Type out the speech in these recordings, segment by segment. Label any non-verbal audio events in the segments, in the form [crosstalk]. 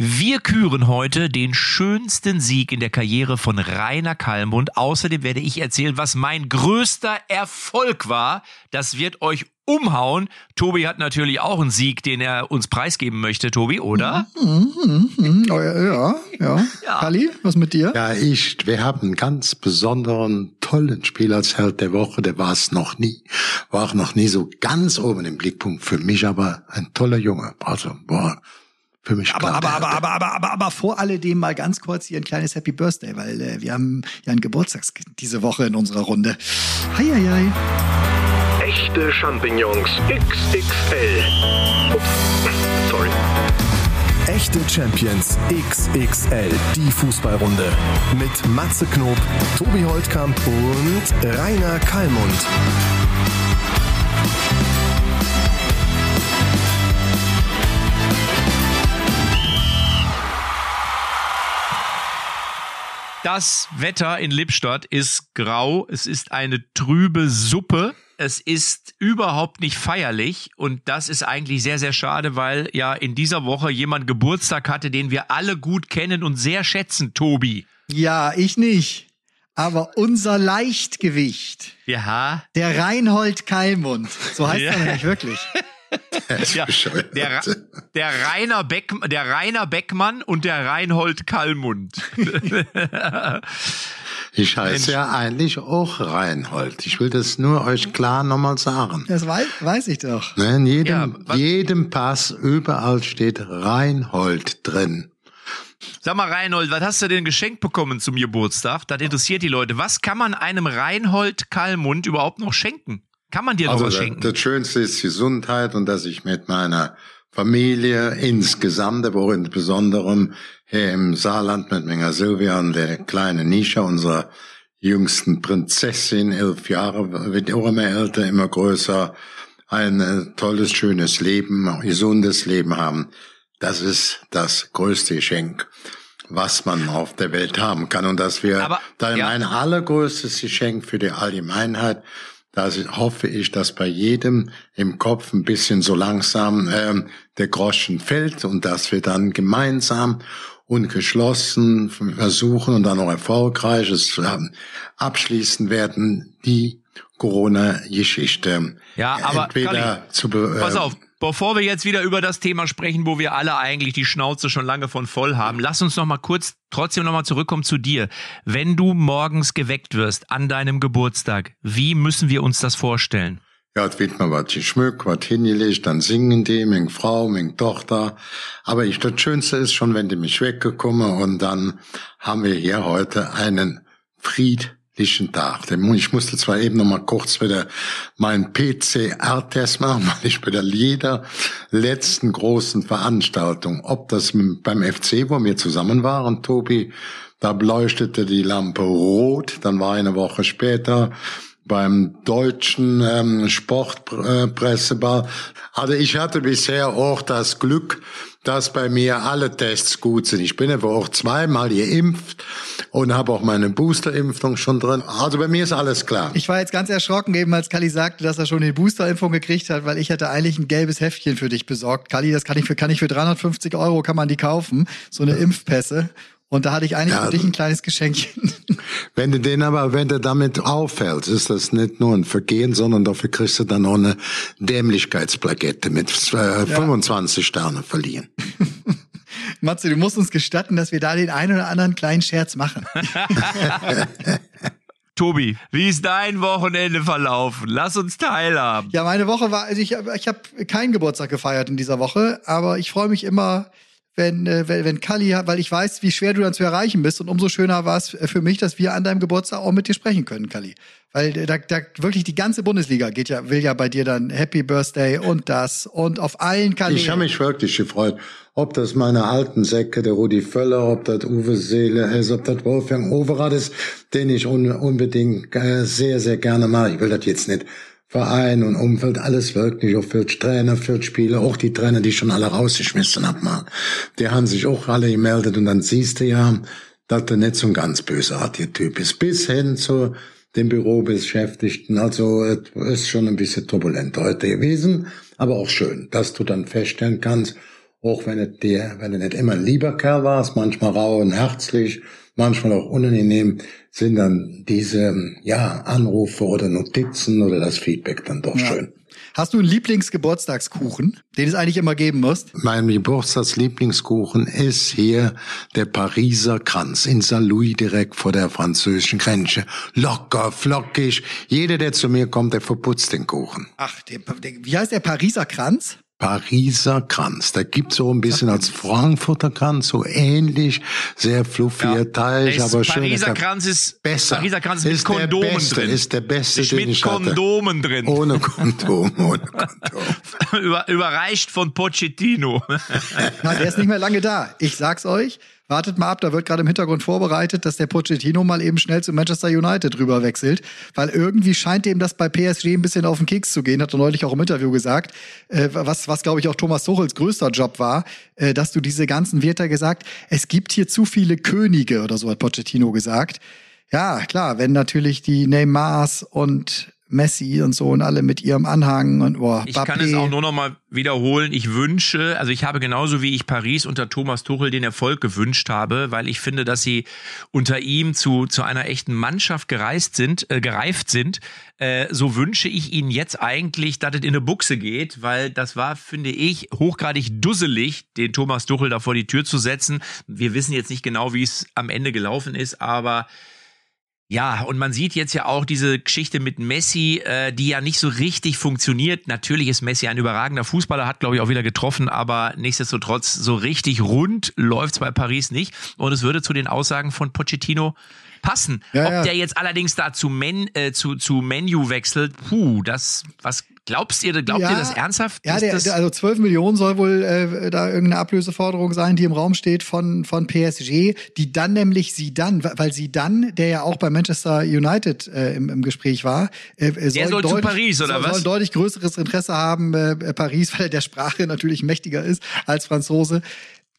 Wir küren heute den schönsten Sieg in der Karriere von Rainer Kallmund. Außerdem werde ich erzählen, was mein größter Erfolg war. Das wird euch umhauen. Tobi hat natürlich auch einen Sieg, den er uns preisgeben möchte, Tobi, oder? Mhm, mhm, mhm. Oh, ja, ja, ja. [laughs] ja. Kali, was mit dir? Ja, ich, wir haben einen ganz besonderen, tollen Spiel als Held der Woche. Der war es noch nie. War auch noch nie so ganz oben im Blickpunkt. Für mich aber ein toller Junge. Also, boah, für mich aber, aber, aber, aber, aber, aber, aber vor alledem mal ganz kurz hier ein kleines Happy Birthday, weil äh, wir haben ja ein Geburtstagskind diese Woche in unserer Runde. Hei, hei, hei. Echte Champignons XXL. Ups, sorry. Echte Champions XXL, die Fußballrunde. Mit Matze Knob, Tobi Holtkamp und Rainer Kallmund. Das Wetter in Lippstadt ist grau. Es ist eine trübe Suppe. Es ist überhaupt nicht feierlich und das ist eigentlich sehr, sehr schade, weil ja in dieser Woche jemand Geburtstag hatte, den wir alle gut kennen und sehr schätzen, Tobi. Ja, ich nicht. Aber unser Leichtgewicht. Ja. Der Reinhold Keilmund. So heißt ja. er nämlich wirklich. [laughs] ja, der, der, Rainer Beck, der Rainer Beckmann und der Reinhold Kallmund. [laughs] ich heiße Mensch. ja eigentlich auch Reinhold. Ich will das nur euch klar nochmal sagen. Das weiß, weiß ich doch. Ne, in jedem, ja, jedem Pass überall steht Reinhold drin. Sag mal, Reinhold, was hast du denn geschenkt bekommen zum Geburtstag? Das interessiert die Leute. Was kann man einem Reinhold Kallmund überhaupt noch schenken? Kann man dir also was schenken? Das Schönste ist Gesundheit und dass ich mit meiner Familie insgesamt, aber auch insbesondere hier im Saarland mit meiner Silvia und der kleinen Nisha, unserer jüngsten Prinzessin, elf Jahre, wird auch immer älter, immer größer, ein äh, tolles, schönes Leben, gesundes Leben haben. Das ist das größte Geschenk, was man auf der Welt haben kann. Und dass wir aber, da ja. mein allergrößtes Geschenk für die Allgemeinheit da hoffe ich, dass bei jedem im Kopf ein bisschen so langsam ähm, der Groschen fällt und dass wir dann gemeinsam und geschlossen versuchen und dann auch erfolgreich es ähm, abschließen werden, die Corona-Geschichte. Ja, aber entweder Kalli, zu äh, pass auf, Bevor wir jetzt wieder über das Thema sprechen, wo wir alle eigentlich die Schnauze schon lange von voll haben, lass uns noch mal kurz trotzdem noch mal zurückkommen zu dir. Wenn du morgens geweckt wirst an deinem Geburtstag, wie müssen wir uns das vorstellen? Ja, es wird mir was geschmückt, was hingelegt, dann singen die, meine Frau, meine Tochter. Aber ich, das Schönste ist schon, wenn die mich weggekommen und dann haben wir hier heute einen Fried Tag. Ich musste zwar eben noch mal kurz wieder meinen PCR-Test machen, [laughs] weil ich bei der jeder letzten großen Veranstaltung, ob das beim FC, wo wir zusammen waren, Tobi, da beleuchtete die Lampe rot, dann war eine Woche später beim deutschen ähm, Sportpresseball. Also ich hatte bisher auch das Glück, dass bei mir alle Tests gut sind. Ich bin aber auch zweimal geimpft und habe auch meine Boosterimpfung schon drin. Also bei mir ist alles klar. Ich war jetzt ganz erschrocken eben, als Kali sagte, dass er schon die Boosterimpfung gekriegt hat, weil ich hatte eigentlich ein gelbes Heftchen für dich besorgt. Kali, das kann ich für, kann ich für 350 Euro kann man die kaufen. So eine Impfpässe. Und da hatte ich eigentlich ja, für dich ein kleines Geschenkchen. [laughs] Wenn du den aber, wenn du damit auffällst, ist das nicht nur ein Vergehen, sondern dafür kriegst du dann auch eine Dämlichkeitsplakette mit äh, 25 Sternen verliehen. [laughs] Matze, du musst uns gestatten, dass wir da den einen oder anderen kleinen Scherz machen. [laughs] Tobi, wie ist dein Wochenende verlaufen? Lass uns teilhaben. Ja, meine Woche war, also ich, ich habe keinen Geburtstag gefeiert in dieser Woche, aber ich freue mich immer, wenn, äh, wenn, wenn Kali, weil ich weiß, wie schwer du dann zu erreichen bist. Und umso schöner war es für mich, dass wir an deinem Geburtstag auch mit dir sprechen können, Kali. Weil da, da wirklich die ganze Bundesliga geht ja, will ja bei dir dann Happy Birthday und das und auf allen Kanälen. Ich habe mich wirklich gefreut. Ob das meine alten Säcke, der Rudi Völler, ob das Uwe Seele ist, ob das Wolfgang Overath ist, den ich un unbedingt äh, sehr, sehr gerne mache. Ich will das jetzt nicht Verein und Umfeld, alles wirklich, auch für Trainer, für Spieler, auch die Trainer, die schon alle rausgeschmissen haben mal. Die haben sich auch alle gemeldet und dann siehst du ja, dass der nicht so ein ganz bösartiger Typ ist. Bis hin zu den Bürobeschäftigten. Also es ist schon ein bisschen turbulent heute gewesen, aber auch schön, dass du dann feststellen kannst, auch wenn es dir, wenn er nicht immer ein lieber Kerl war, manchmal rau und herzlich, manchmal auch unangenehm, sind dann diese, ja, Anrufe oder Notizen oder das Feedback dann doch Ja. schön. Hast du einen Lieblingsgeburtstagskuchen, den es eigentlich immer geben muss? Mein Geburtstagslieblingskuchen ist hier der Pariser Kranz in Saint-Louis direkt vor der französischen Grenze. Locker, flockig. Jeder, der zu mir kommt, der verputzt den Kuchen. Ach, der, der, wie heißt der Pariser Kranz? Pariser Kranz. Da gibt's so ein bisschen als Frankfurter Kranz, so ähnlich, sehr fluffiger Teig, Es- aber schön. Pariser Kranz ist besser. Pariser Kranz ist, ist mit der Kondomen beste, drin. ist der beste, Ist den mit ich hatte. Kondomen drin. Ohne Kondom, [laughs] ohne Kondom. [laughs] Über, überreicht von Pochettino. Na, der ist nicht mehr lange da. Ich sag's euch. Wartet mal ab, da wird gerade im Hintergrund vorbereitet, dass der Pochettino mal eben schnell zu Manchester United rüber wechselt, weil irgendwie scheint dem das bei PSG ein bisschen auf den Keks zu gehen, hat er neulich auch im Interview gesagt, äh, was, was glaube ich auch Thomas Tuchels größter Job war, äh, dass du diese ganzen Wörter gesagt, es gibt hier zu viele Könige oder so hat Pochettino gesagt. Ja, klar, wenn natürlich die Neymars und Messi und so und alle mit ihrem Anhang und boah, Ich kann es auch nur noch mal wiederholen. Ich wünsche, also ich habe genauso wie ich Paris unter Thomas Tuchel den Erfolg gewünscht habe, weil ich finde, dass sie unter ihm zu, zu einer echten Mannschaft gereist sind, äh, gereift sind. Äh, so wünsche ich ihnen jetzt eigentlich, dass es in eine Buchse geht, weil das war, finde ich, hochgradig dusselig, den Thomas Tuchel da vor die Tür zu setzen. Wir wissen jetzt nicht genau, wie es am Ende gelaufen ist, aber ja, und man sieht jetzt ja auch diese Geschichte mit Messi, äh, die ja nicht so richtig funktioniert. Natürlich ist Messi ein überragender Fußballer, hat glaube ich auch wieder getroffen, aber nichtsdestotrotz so richtig rund läuft's bei Paris nicht. Und es würde zu den Aussagen von Pochettino passen. Ja, Ob ja. der jetzt allerdings da zu, Men, äh, zu, zu Menu wechselt, puh, das, was glaubst ihr, glaubt Ja. ihr das ernsthaft? Ja, der, der, also 12 Millionen soll wohl äh, da irgendeine Ablöseforderung sein, die im Raum steht von, von PSG, die dann nämlich sie dann, weil sie dann, der ja auch bei Manchester United äh, im, im Gespräch war, äh, soll, soll zu deutlich, Paris, oder soll, was? soll deutlich größeres Interesse haben, äh, Paris, [laughs] weil er der Sprache natürlich mächtiger ist als Franzose.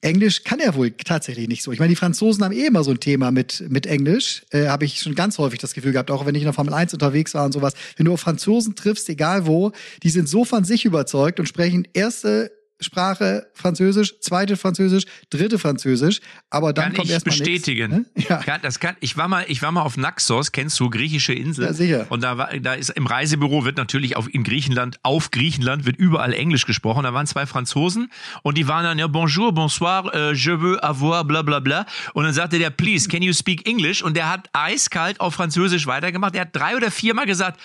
Englisch kann er wohl tatsächlich nicht so. Ich meine, die Franzosen haben eh immer so ein Thema mit, mit Englisch. Äh, Habe ich schon ganz häufig das Gefühl gehabt, auch wenn ich in der Formel 1 unterwegs war und sowas. Wenn du auf Franzosen triffst, egal wo, die sind so von sich überzeugt und sprechen erste Sprache Französisch, zweite Französisch, dritte Französisch, aber dann kann kommt ich erstmal bestätigen. Ne? Ja. Kann, das kann, ich war mal, ich war mal auf Naxos, kennst du, griechische Insel. Ja, sicher. Und da war, da ist im Reisebüro wird natürlich auf, in Griechenland, auf Griechenland wird überall Englisch gesprochen. Da waren zwei Franzosen und die waren dann, ja, bonjour, bonsoir, äh, je veux avoir, bla, bla, bla. Und dann sagte der, please, can you speak English? Und der hat eiskalt auf Französisch weitergemacht. Er hat drei oder viermal gesagt,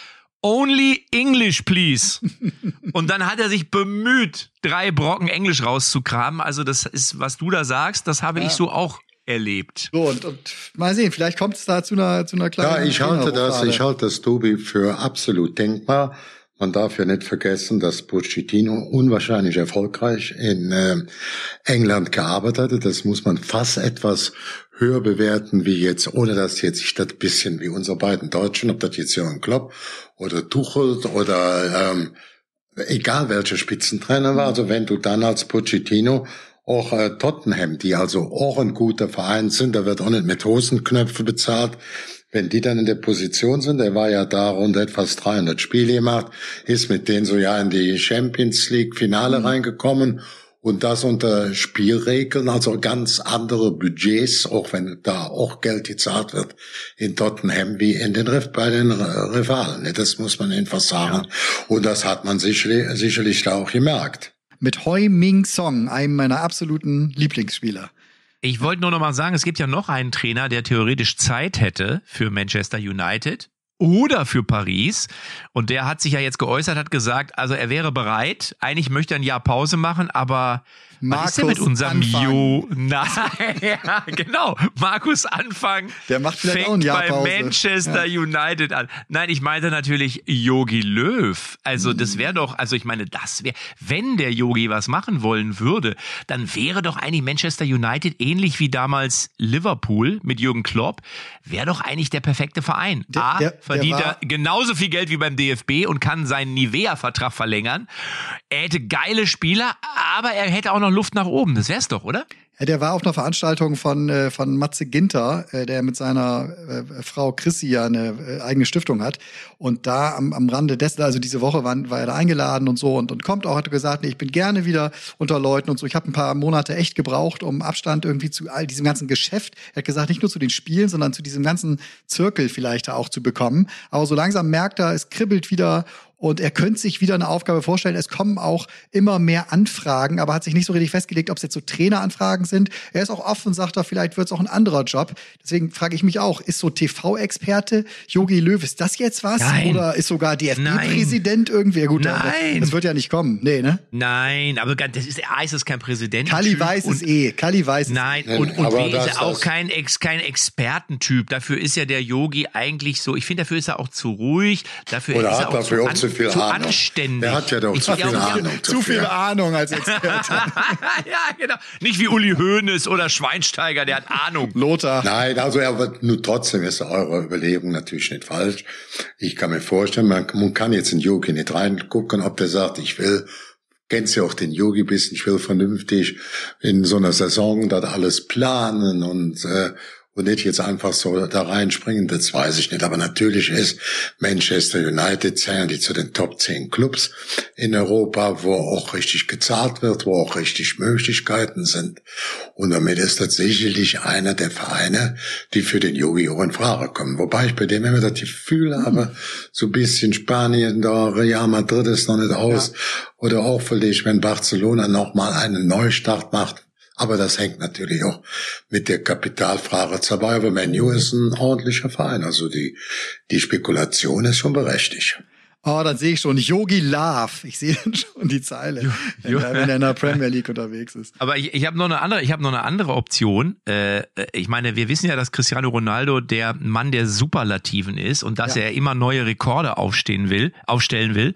Only English, please. Und dann hat er sich bemüht, drei Brocken Englisch rauszukramen. Also das ist, was du da sagst, das habe ich so auch erlebt. So, und, und mal sehen, vielleicht kommt es da zu einer, zu einer kleinen. Ja, ich halte das, ich halte das, Tobi, für absolut denkbar. Man darf ja nicht vergessen, dass Pochettino unwahrscheinlich erfolgreich in äh, England gearbeitet hat. Das muss man fast etwas höher bewerten wie jetzt, ohne dass jetzt ich das bisschen wie unsere beiden Deutschen, ob das jetzt Jürgen Klopp oder Tuchel oder ähm, egal welcher Spitzentrainer war. Also wenn du dann als Pochettino auch äh, Tottenham, die also auch ein guter Verein sind, da wird auch nicht mit Hosenknöpfe bezahlt. Wenn die dann in der Position sind, der war ja da rund etwas 300 Spiele gemacht, ist mit denen so ja in die Champions League Finale reingekommen und das unter Spielregeln, also ganz andere Budgets, auch wenn da auch Geld gezahlt wird in Tottenham wie in den Rift bei den Rivalen. Das muss man einfach sagen. Und das hat man sicherlich, sicherlich da auch gemerkt. Mit Hoi Ming Song, einem meiner absoluten Lieblingsspieler. Ich wollte nur noch mal sagen, es gibt ja noch einen Trainer, der theoretisch Zeit hätte für Manchester United oder für Paris. Und der hat sich ja jetzt geäußert, hat gesagt, also er wäre bereit. Eigentlich möchte er ein Jahr Pause machen, aber was ist denn mit Markus unserem Anfang. Jo? [laughs] Nein, ja, genau. Markus Anfang Der macht vielleicht fängt bei Pause. Manchester United an. Nein, ich meinte natürlich Yogi Löw. Also das wäre doch, also ich meine, das wäre, wenn der Yogi was machen wollen würde, dann wäre doch eigentlich Manchester United ähnlich wie damals Liverpool mit Jürgen Klopp, wäre doch eigentlich der perfekte Verein. Der- A, der- der verdient war- er genauso viel Geld wie beim DFB und kann seinen Nivea-Vertrag verlängern. Er hätte geile Spieler, aber er hätte auch noch Luft nach oben. Das wär's doch, oder? Ja, der war auf einer Veranstaltung von, äh, von Matze Ginter, äh, der mit seiner äh, Frau Chrissy ja eine äh, eigene Stiftung hat. Und da am, am Rande dessen, also diese Woche war, war er da eingeladen und so und, und kommt auch, hat gesagt, nee, ich bin gerne wieder unter Leuten und so. Ich habe ein paar Monate echt gebraucht, um Abstand irgendwie zu all diesem ganzen Geschäft, er hat gesagt, nicht nur zu den Spielen, sondern zu diesem ganzen Zirkel vielleicht auch zu bekommen. Aber so langsam merkt er, es kribbelt wieder und er könnte sich wieder eine Aufgabe vorstellen. Es kommen auch immer mehr Anfragen, aber hat sich nicht so richtig festgelegt, ob es jetzt so Traineranfragen sind. Er ist auch offen und sagt, da vielleicht wird es auch ein anderer Job. Deswegen frage ich mich auch, ist so TV-Experte Yogi Löw, ist das jetzt was? Nein. Oder ist sogar DFB-Präsident irgendwie? Gut, Nein. Das wird ja nicht kommen. Nee, ne? Nein, aber das ist, A, ist das kein Präsident. Kali weiß es eh. Kali weiß es. Nein, Nein, und, und aber B ist er auch kein, Ex, kein Expertentyp. Dafür ist ja der Yogi eigentlich so, ich finde, dafür ist er auch zu ruhig. Dafür Oder ist hat er auch dafür zu, auch zu viel zu Ahnung. anständig. Der hat ja doch Ich zu viel Ahnung. Zu viel Ahnung als Experte. [laughs] ja, genau. Nicht wie Uli Hoeneß oder Schweinsteiger, der hat Ahnung. Lothar. Nein, also er wird, nur trotzdem ist eure Überlegung natürlich nicht falsch. Ich kann mir vorstellen, man, man kann jetzt in Yogi nicht reingucken, ob der sagt, ich will, kennst ja auch den Yogi bisschen, ich will vernünftig in so einer Saison das alles planen und, äh, und nicht jetzt einfach so da reinspringen, das weiß ich nicht. Aber natürlich ist Manchester United zählen die zu den Top 10 Clubs in Europa, wo auch richtig gezahlt wird, wo auch richtig Möglichkeiten sind. Und damit ist das sicherlich einer der Vereine, die für den Yogi auch in Frage kommen. Wobei ich bei dem immer das Gefühl habe, so ein bisschen Spanien, da Real Madrid ist noch nicht aus. Oder auch vielleicht, wenn Barcelona nochmal einen Neustart macht. Aber das hängt natürlich auch mit der Kapitalfrage dabei. Aber Menu ist ein ordentlicher Verein. Also die, die Spekulation ist schon berechtigt. Oh, dann sehe ich schon. Yogi Love. Ich sehe [laughs] dann schon die Zeile, wenn, Jo- er, wenn er in der Premier League unterwegs ist. Aber ich, ich habe noch eine andere, ich habe noch eine andere Option. Äh, äh, ich meine, wir wissen ja, dass Cristiano Ronaldo der Mann der Superlativen ist und dass Ja. er immer neue Rekorde aufstehen will, aufstellen will.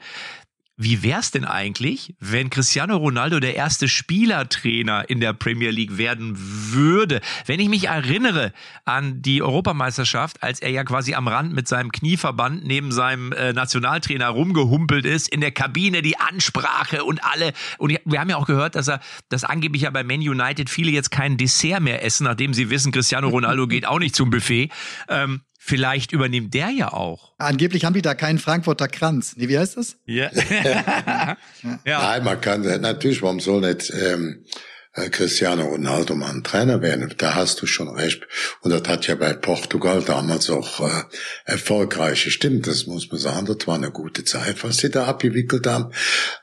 Wie wär's denn eigentlich, wenn Cristiano Ronaldo der erste Spielertrainer in der Premier League werden würde? Wenn ich mich erinnere an die Europameisterschaft, als er ja quasi am Rand mit seinem Knieverband neben seinem äh, Nationaltrainer rumgehumpelt ist, in der Kabine die Ansprache und alle. Und wir haben ja auch gehört, dass er, dass angeblich ja bei Man United viele jetzt kein Dessert mehr essen, nachdem sie wissen, Cristiano Ronaldo [laughs] geht auch nicht zum Buffet. Ähm, vielleicht übernimmt der ja auch. Angeblich haben die da keinen Frankfurter Kranz. Nee, wie heißt das? Ja. [laughs] ja. Nein, man kann, natürlich, warum soll nicht ähm, äh, Cristiano Ronaldo mal ein Trainer werden? Da hast du schon recht. Und das hat ja bei Portugal damals auch äh, erfolgreich gestimmt. Das muss man sagen, das war eine gute Zeit, was sie da abgewickelt haben.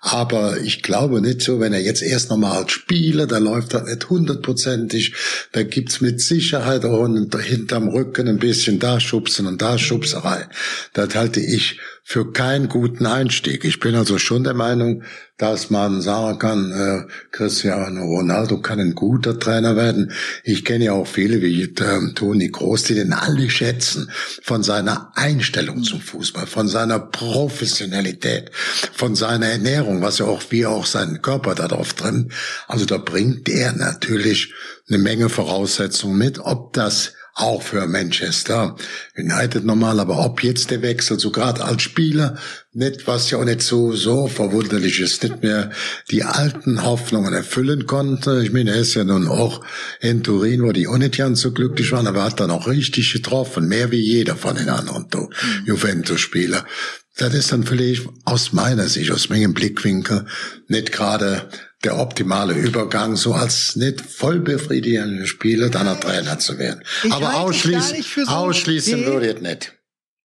Aber ich glaube nicht so, wenn er jetzt erst nochmal als Spieler, da läuft das nicht hundertprozentig. Da gibt's mit Sicherheit auch hinter- hinterm Rücken ein bisschen da schubsen und da Schubserei. Das halte ich für keinen guten Einstieg. Ich bin also schon der Meinung, dass man sagen kann, äh, Cristiano Ronaldo kann ein guter Trainer werden. Ich kenne ja auch viele wie ähm, Toni Kroos, die den alle schätzen von seiner Einstellung zum Fußball, von seiner Professionalität, von seiner Ernährung, was ja auch wie auch seinen Körper darauf drin. Also da bringt er natürlich eine Menge Voraussetzungen mit, ob das auch für Manchester United normal, aber ob jetzt der Wechsel, so gerade als Spieler, nicht, was ja auch nicht so, so verwunderlich ist, nicht mehr die alten Hoffnungen erfüllen konnte. Ich meine, er ist ja nun auch in Turin, wo die auch nicht ganz so glücklich waren, aber er hat dann auch richtig getroffen, mehr wie jeder von den anderen Tu- Juventus-Spieler. Das ist dann vielleicht aus meiner Sicht, aus meinem Blickwinkel, nicht gerade der optimale Übergang, so als nicht voll befriedigende Spieler dann ein Trainer zu werden. Ich Aber ausschließen, so- ausschließen würde ich nicht.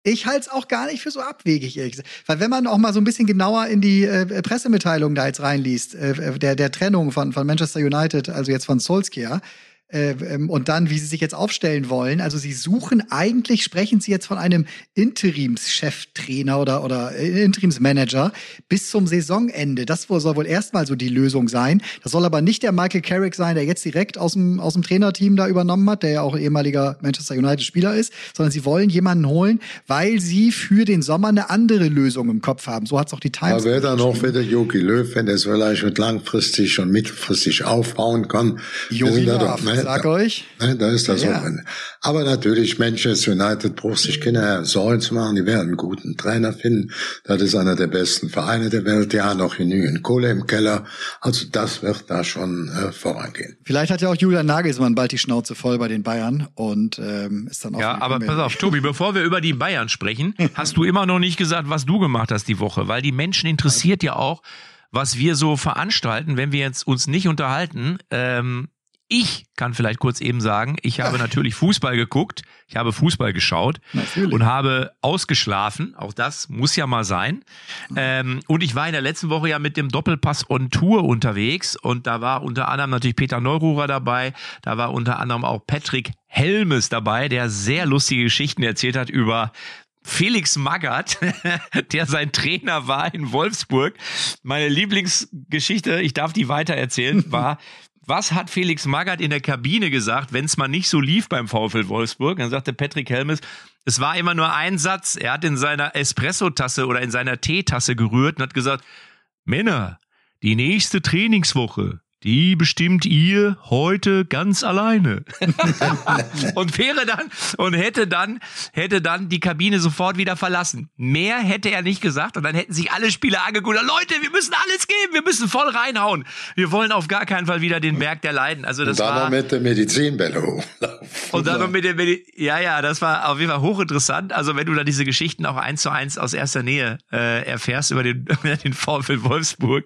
Ich halte es auch gar nicht für so abwegig, ehrlich gesagt. Weil wenn man auch mal so ein bisschen genauer in die äh, Pressemitteilung da jetzt reinliest, äh, der, der Trennung von, von Manchester United, also jetzt von Solskjaer, und dann, wie sie sich jetzt aufstellen wollen. Also sie suchen eigentlich, sprechen sie jetzt von einem Interimscheftrainer oder, oder äh, Interimsmanager bis zum Saisonende. Das soll wohl erstmal so die Lösung sein. Das soll aber nicht der Michael Carrick sein, der jetzt direkt aus dem, aus dem Trainerteam da übernommen hat, der ja auch ehemaliger Manchester United-Spieler ist, sondern sie wollen jemanden holen, weil sie für den Sommer eine andere Lösung im Kopf haben. So hat es auch die Times. Da wäre dann auch wieder Jogi Löw, wenn der es vielleicht mit langfristig und mittelfristig aufbauen kann. Jogi Löw. Sag da, euch. Ne, da ist das Ja. auch drin. Aber natürlich, Manchester United braucht sich keine Sorgen zu machen. Die werden einen guten Trainer finden. Das ist einer der besten Vereine der Welt. Die haben noch genügend Kohle im Keller. Also das wird da schon äh, vorangehen. Vielleicht hat ja auch Julian Nagelsmann bald die Schnauze voll bei den Bayern und ähm, ist dann auch. Ja, aber pass auf, Tobi, bevor wir über die Bayern sprechen, [laughs] hast du immer noch nicht gesagt, was du gemacht hast die Woche, weil die Menschen interessiert ja auch, was wir so veranstalten, wenn wir jetzt uns nicht unterhalten. Ähm, ich kann vielleicht kurz eben sagen, ich habe natürlich Fußball geguckt, ich habe Fußball geschaut Natürlich. und habe ausgeschlafen. Auch das muss ja mal sein. Ähm, und ich war in der letzten Woche ja mit dem Doppelpass on Tour unterwegs und da war unter anderem natürlich Peter Neururer dabei, da war unter anderem auch Patrick Helmes dabei, der sehr lustige Geschichten erzählt hat über Felix Magath, [laughs] der sein Trainer war in Wolfsburg. Meine Lieblingsgeschichte, ich darf die weitererzählen, [laughs] war, was hat Felix Magath in der Kabine gesagt, wenn es mal nicht so lief beim VfL Wolfsburg? Dann sagte Patrick Helmes, es war immer nur ein Satz. Er hat in seiner Espresso-Tasse oder in seiner Teetasse gerührt und hat gesagt, Männer, die nächste Trainingswoche, die bestimmt ihr heute ganz alleine. [laughs] und wäre dann und hätte dann hätte dann die Kabine sofort wieder verlassen. Mehr hätte er nicht gesagt und dann hätten sich alle Spieler angeguckt. Leute, wir müssen alles geben, wir müssen voll reinhauen. Wir wollen auf gar keinen Fall wieder den Berg der Leiden. Also das Und dann war noch mit der Medizinbälle hochlaufen. und dann noch mit dem, Medi- ja, ja, das war auf jeden Fall hochinteressant. Also wenn du da diese Geschichten auch eins zu eins aus erster Nähe äh, erfährst über den, [laughs] über den VfL Wolfsburg.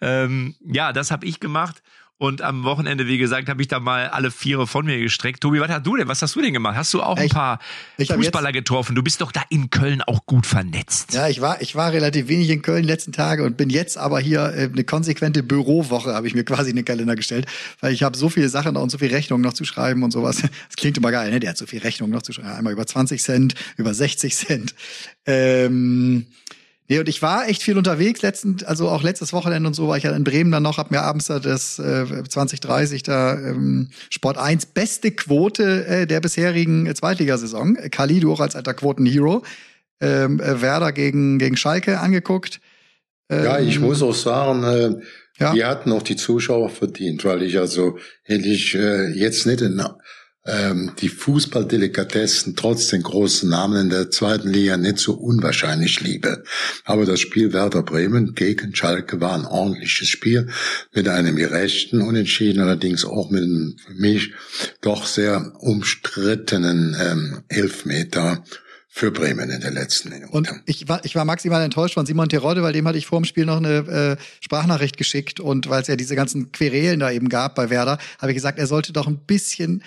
Ähm, ja, das habe ich gemacht. Und am Wochenende, wie gesagt, habe ich da mal alle Viere von mir gestreckt. Tobi, was hast du denn? Was hast du denn gemacht? Hast du auch ein Ich- paar ich Fußballer getroffen? Du bist doch da in Köln auch gut vernetzt. Ja, ich war, ich war relativ wenig in Köln die letzten Tage und bin jetzt aber hier äh, eine konsequente Bürowoche habe ich mir quasi in den Kalender gestellt, weil ich habe so viele Sachen und so viele Rechnungen noch zu schreiben und sowas. [laughs] Das klingt immer geil, ne? Der hat so viele Rechnungen noch zu schreiben. Einmal über 20 Cent, über 60 Cent. Ähm, Nee, und ich war echt viel unterwegs, letzten, also auch letztes Wochenende und so war ich ja in Bremen dann noch, hab mir abends da das äh, 2030 da ähm, Sport 1 beste Quote äh, der bisherigen äh, Zweitligasaison. Kali, du auch als alter Quotenhero. Ähm, äh, Werder gegen, gegen Schalke angeguckt. Ähm, Ja, ich muss auch sagen, äh, Ja. die hatten auch die Zuschauer verdient, weil ich also hätte ich äh, jetzt nicht in, ähm, die Fußballdelikatessen trotz den großen Namen in der zweiten Liga nicht so unwahrscheinlich liebe. Aber das Spiel Werder Bremen gegen Schalke war ein ordentliches Spiel mit einem gerechten Unentschieden, allerdings auch mit einem für mich doch sehr umstrittenen ähm, Elfmeter für Bremen in der letzten Minute. Und ich war, ich war maximal enttäuscht von Simon Terodde, weil dem hatte ich vor dem Spiel noch eine äh, Sprachnachricht geschickt und weil es ja diese ganzen Querelen da eben gab bei Werder, habe ich gesagt, er sollte doch ein bisschen,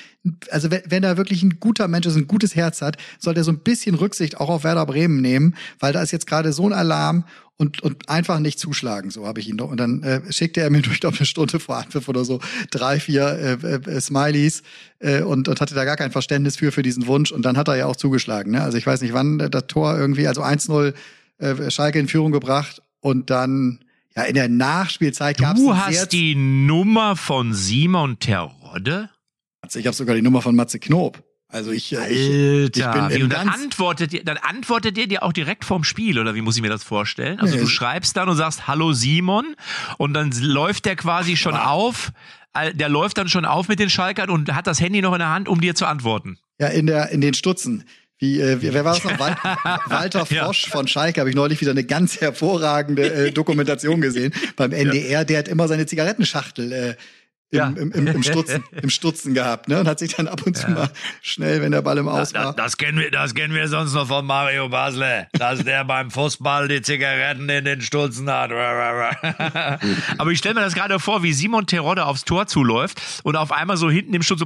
also wenn, wenn er wirklich ein guter Mensch ist, ein gutes Herz hat, sollte er so ein bisschen Rücksicht auch auf Werder Bremen nehmen, weil da ist jetzt gerade so ein Alarm und, und einfach nicht zuschlagen, so habe ich ihn doch. Und dann äh, schickte er mir [laughs] durch, glaube eine Stunde vor Anpfiff oder so drei, vier äh, äh, Smileys äh, und, und hatte da gar kein Verständnis für, für diesen Wunsch. Und dann hat er ja auch zugeschlagen. Ne? Also ich weiß nicht, wann äh, das Tor irgendwie, also 1-0 äh, Schalke in Führung gebracht und dann ja in der Nachspielzeit gab es Du hast die Nummer von Simon Terodde? Ich habe sogar die Nummer von Matze Knob. Also ich, äh, ich, ich Alter, bin im und dann antwortet dir, dann antwortet dir dir auch direkt vorm Spiel, oder wie muss ich mir das vorstellen? Also Nee. du schreibst dann und sagst Hallo Simon und dann läuft der quasi schon auf, äh, der läuft dann schon auf mit den Schalkern und hat das Handy noch in der Hand, um dir zu antworten. Ja, in der in den Stutzen. Wie, äh, wer war das noch? Wal [laughs] Walter Ja. Frosch von Schalke habe ich neulich wieder eine ganz hervorragende äh, Dokumentation gesehen beim NDR. Der hat immer seine Zigarettenschachtel äh, Ja. im, im, im, Stutzen, im Stutzen gehabt, ne? Und hat sich dann ab und zu mal schnell, wenn der Ball im Aus war. das, kennen wir, das kennen wir sonst noch von Mario Basle, dass der [laughs] beim Fußball die Zigaretten in den Stutzen hat. [laughs] Aber ich stelle mir das gerade vor, wie Simon Terodde aufs Tor zuläuft und auf einmal so hinten im Sturz so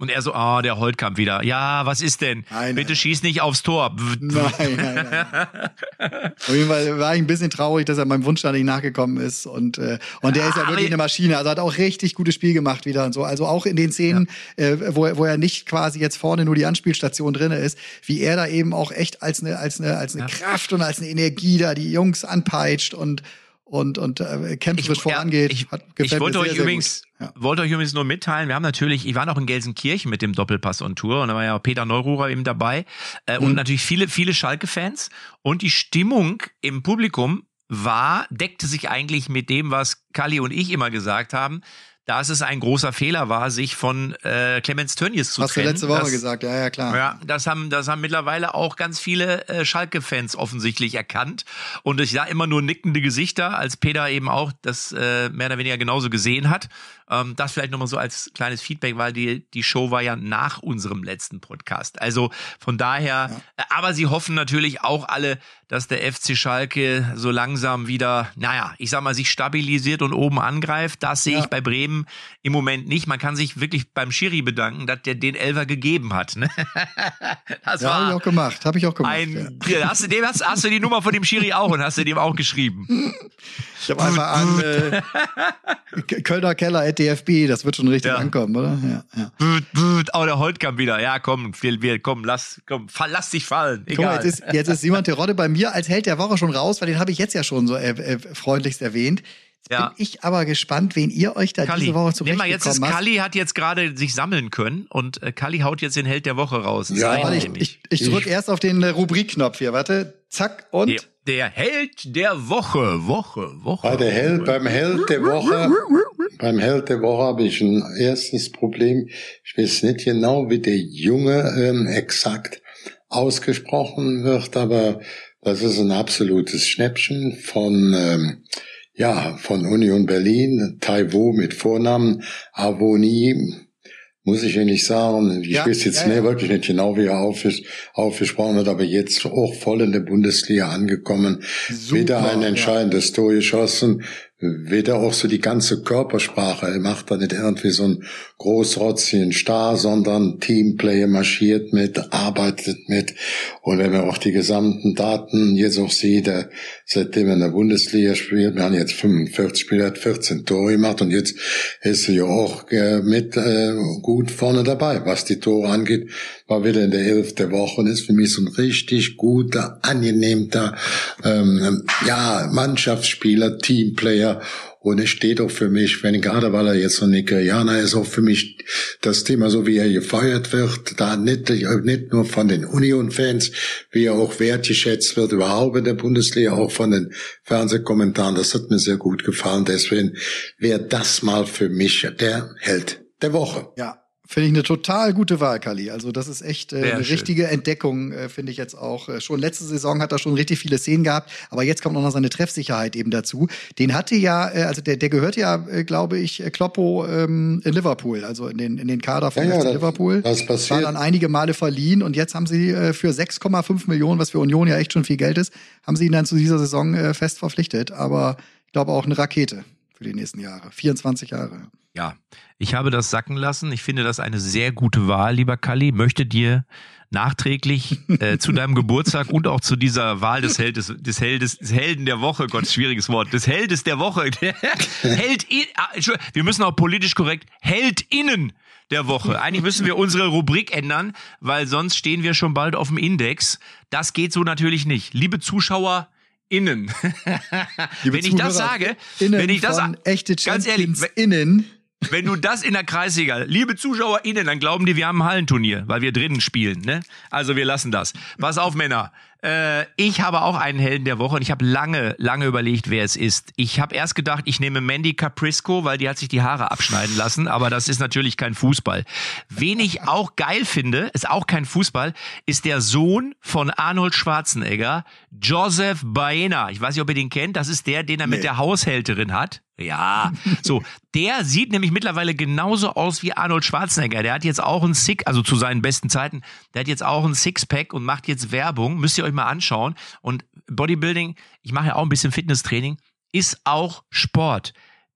und er so, ah, der Holtkamp wieder. Ja, was ist denn? Nein, Bitte nein. schieß nicht aufs Tor. Nein, nein, nein. [laughs] Auf jeden Fall war ich ein bisschen traurig, dass er meinem Wunsch da nicht nachgekommen ist. Und, äh, und der ist ja wirklich eine Maschine. Also hat auch richtig gutes Spiel gemacht wieder und so. Also auch in den Szenen, äh, wo, er- wo er nicht quasi jetzt vorne nur die Anspielstation drinne ist, wie er da eben auch echt als eine, als eine, als eine Kraft und als eine Energie da die Jungs anpeitscht und und und äh, kämpferisch vorangeht. Ich, Hat- ich gefällt wollte mir euch sehr, sehr übrigens. Ja. wollte euch übrigens nur mitteilen, wir haben natürlich, ich war noch in Gelsenkirchen mit dem Doppelpass on Tour und da war ja Peter Neururer eben dabei äh, Mhm. und natürlich viele, viele Schalke-Fans und die Stimmung im Publikum war, deckte sich eigentlich mit dem, was Kali und ich immer gesagt haben. Dass es ein großer Fehler war, sich von äh, Clemens Tönnies zu Hast trennen. du letzte Woche das, gesagt, ja, ja, klar. Ja, das haben, das haben mittlerweile auch ganz viele äh, Schalke-Fans offensichtlich erkannt. Und ich sah immer nur nickende Gesichter, als Peter eben auch das äh, mehr oder weniger genauso gesehen hat. Ähm, das vielleicht nochmal so als kleines Feedback, weil die, die Show war ja nach unserem letzten Podcast. Also von daher, äh, aber sie hoffen natürlich auch alle, dass der FC Schalke so langsam wieder, naja, ich sag mal, sich stabilisiert und oben angreift. Das sehe Ja. ich bei Bremen im Moment nicht. Man kann sich wirklich beim Schiri bedanken, dass der den Elfer gegeben hat. Ne? [laughs] Das Ja, habe ich auch gemacht. Habe ich auch gemacht. ja. ein, ja, hast, du dem, hast, hast du die Nummer von dem Schiri auch und hast du dem auch geschrieben? Ich habe einfach an äh, Kölner Keller DFB, das wird schon richtig Ja. ankommen, oder? Ja, ja. Büt, büt, Oh, der Holtkamp wieder. Ja, komm, wir, wir, komm, lass, komm, fall, lass dich fallen. Guck mal, Egal. jetzt ist, jetzt ist Simon Terodde bei mir als Held der Woche schon raus, weil den habe ich jetzt ja schon so äh, äh, freundlichst erwähnt. Jetzt Ja. bin ich aber gespannt, wen ihr euch da Kalli. diese Woche Nimm mal, jetzt ist. Kalli hat jetzt gerade sich sammeln können und äh, Kalli haut jetzt den Held der Woche raus. Ja, Warte, ich, ich, ich drücke erst auf den äh, Rubrikknopf hier. Warte, zack und der, der Held der Woche, Woche, Woche. Bei der Held, beim Held der Woche, [laughs] beim Held der Woche habe ich ein erstes Problem. Ich weiß nicht genau, wie der Junge ähm, exakt ausgesprochen wird, aber das ist ein absolutes Schnäppchen von ähm, ja von Union Berlin, Taiwo mit Vornamen, Avoni. Muss ich ja nicht sagen. Ich Ja, weiß jetzt ja, ja. nee, wirklich nicht genau, wie er aufges aufgesprochen hat, aber jetzt auch voll in der Bundesliga angekommen. Super, Wieder ein ja. entscheidendes Tor geschossen. Wieder auch so die ganze Körpersprache. Er macht da nicht irgendwie so einen großrotzigen Star, sondern Teamplayer marschiert mit, arbeitet mit. Und wenn man auch die gesamten Daten jetzt auch sieht, er, seitdem er in der Bundesliga spielt, wir haben jetzt 45 Spiele, hat 14 Tore gemacht und jetzt ist er ja auch äh, mit äh, gut vorne dabei. Was die Tore angeht, war wieder in der Elf der Woche und ist für mich so ein richtig guter, angenehmer, ähm, ja, Mannschaftsspieler, Teamplayer. Und es steht auch für mich, wenn gerade weil er jetzt so ein Nigerianer ist, auch für mich das Thema, so wie er gefeiert wird, da nicht, nicht nur von den Union-Fans, wie er auch wertgeschätzt wird, überhaupt in der Bundesliga, auch von den Fernsehkommentaren, das hat mir sehr gut gefallen. Deswegen wäre das mal für mich der Held der Woche. Ja, finde ich eine total gute Wahl, Kali. Also das ist echt äh, eine schön. richtige Entdeckung, äh, finde ich jetzt auch. Äh, schon letzte Saison hat er schon richtig viele Szenen gehabt, aber jetzt kommt auch noch seine Treffsicherheit eben dazu. Den hatte ja, äh, also der, der gehört ja, äh, glaube ich, äh, Kloppo ähm, in Liverpool, also in den, in den Kader von Ja, ja, das- Liverpool. das passiert. War dann einige Male verliehen und jetzt haben sie äh, für 6,5 Millionen, was für Union ja echt schon viel Geld ist, haben sie ihn dann zu dieser Saison äh, fest verpflichtet. Aber ich glaube auch eine Rakete für die nächsten Jahre. 24 Jahre. Ja, ich habe das sacken lassen. Ich finde das eine sehr gute Wahl, lieber Kalli. Möchte dir nachträglich äh, zu deinem Geburtstag und auch zu dieser Wahl des Heldes, des Heldes, des Helden der Woche, Gott, schwieriges Wort, des Heldes der Woche, [laughs] Held, in, ah, wir müssen auch politisch korrekt, Heldinnen der Woche. Eigentlich müssen wir unsere Rubrik ändern, weil sonst stehen wir schon bald auf dem Index. Das geht so natürlich nicht. Liebe Zuschauer, Innen. Wenn ich das sage, wenn ich das echte ganz ehrlich, Champions innen. Wenn du das in der Kreisliga, liebe ZuschauerInnen, dann glauben die, wir haben ein Hallenturnier, weil wir drinnen spielen, ne? Also wir lassen das. Pass auf, Männer. Äh, ich habe auch einen Helden der Woche und ich habe lange, lange überlegt, wer es ist. Ich habe erst gedacht, ich nehme Mandy Caprisco, weil die hat sich die Haare abschneiden lassen, aber das ist natürlich kein Fußball. Wen ich auch geil finde, ist auch kein Fußball, ist der Sohn von Arnold Schwarzenegger, Joseph Baena. Ich weiß nicht, ob ihr den kennt. Das ist der, den er mit Nee. der Haushälterin hat. Ja, so. Der sieht nämlich mittlerweile genauso aus wie Arnold Schwarzenegger. Der hat jetzt auch ein Six, also zu seinen besten Zeiten, der hat jetzt auch ein Sixpack und macht jetzt Werbung. Müsst ihr euch mal anschauen. Und Bodybuilding, ich mache ja auch ein bisschen Fitnesstraining, ist auch Sport.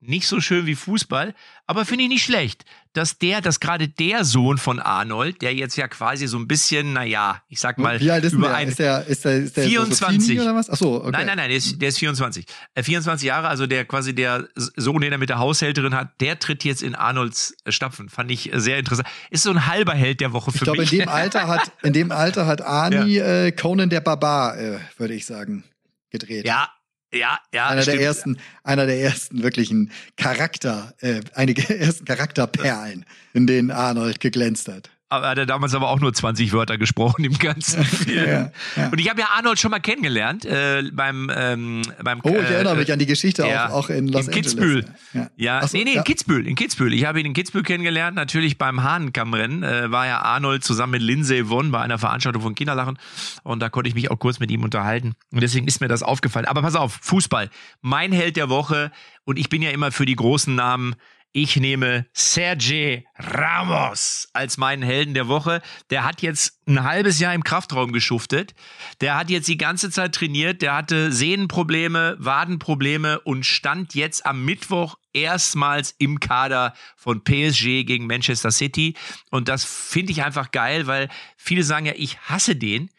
Nicht so schön wie Fußball, aber finde ich nicht schlecht, dass der, dass gerade der Sohn von Arnold, der jetzt ja quasi so ein bisschen, naja, ich sag mal, Wie alt ist über der? ein, Ist der, ist der, ist der 24. So Teenie oder was? Ach so, okay. Nein, nein, nein, der ist, der ist 24. Äh, 24 Jahre, also der quasi der Sohn, den er mit der Haushälterin hat, der tritt jetzt in Arnolds äh, Stapfen. Fand ich äh, sehr interessant. Ist so ein halber Held der Woche für Ich glaube, in mich. dem Alter [laughs] hat, in dem Alter hat Arnie äh, Conan der Barbar, äh, würde ich sagen, gedreht. ja, ja, ja. einer stimmt. der ersten, einer der ersten wirklichen Charakter, äh, einige [laughs] ersten Charakterperlen, in denen Arnold geglänzt hat. Aber hat er damals aber auch nur 20 Wörter gesprochen im ganzen Film. Ja, ja. Und ich habe ja Arnold schon mal kennengelernt äh, beim ähm, beim Oh, ich äh, erinnere mich an die Geschichte ja, auch, auch in Los in Angeles. Kitzbühel. Ja, Ja, so, nee, nee, in Kitzbühel, in Kitzbühel. Ich habe ihn in Kitzbühel kennengelernt, natürlich beim Hahnenkammrennen. Äh, war ja Arnold zusammen mit Lindsay Vonn bei einer Veranstaltung von Kinderlachen und da konnte ich mich auch kurz mit ihm unterhalten und deswegen ist mir das aufgefallen. Aber pass auf, Fußball, mein Held der Woche und ich bin ja immer für die großen Namen. Ich nehme Sergej Ramos als meinen Helden der Woche. Der hat jetzt ein halbes Jahr im Kraftraum geschuftet. Der hat jetzt die ganze Zeit trainiert. Der hatte Sehnenprobleme, Wadenprobleme und stand jetzt am Mittwoch erstmals im Kader von PSG gegen Manchester City. Und das finde ich einfach geil, weil viele sagen ja, ich hasse den.